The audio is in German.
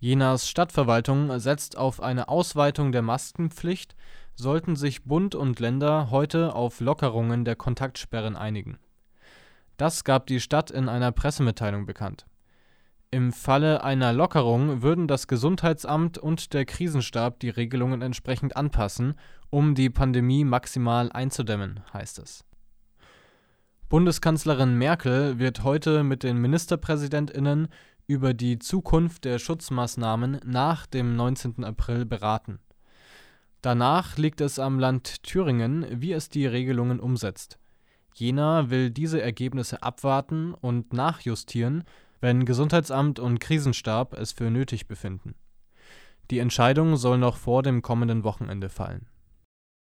Jenas Stadtverwaltung setzt auf eine Ausweitung der Maskenpflicht, sollten sich Bund und Länder heute auf Lockerungen der Kontaktsperren einigen. Das gab die Stadt in einer Pressemitteilung bekannt. Im Falle einer Lockerung würden das Gesundheitsamt und der Krisenstab die Regelungen entsprechend anpassen, um die Pandemie maximal einzudämmen, heißt es. Bundeskanzlerin Merkel wird heute mit den Ministerpräsidentinnen über die Zukunft der Schutzmaßnahmen nach dem 19. April beraten. Danach liegt es am Land Thüringen, wie es die Regelungen umsetzt. Jena will diese Ergebnisse abwarten und nachjustieren, wenn Gesundheitsamt und Krisenstab es für nötig befinden. Die Entscheidung soll noch vor dem kommenden Wochenende fallen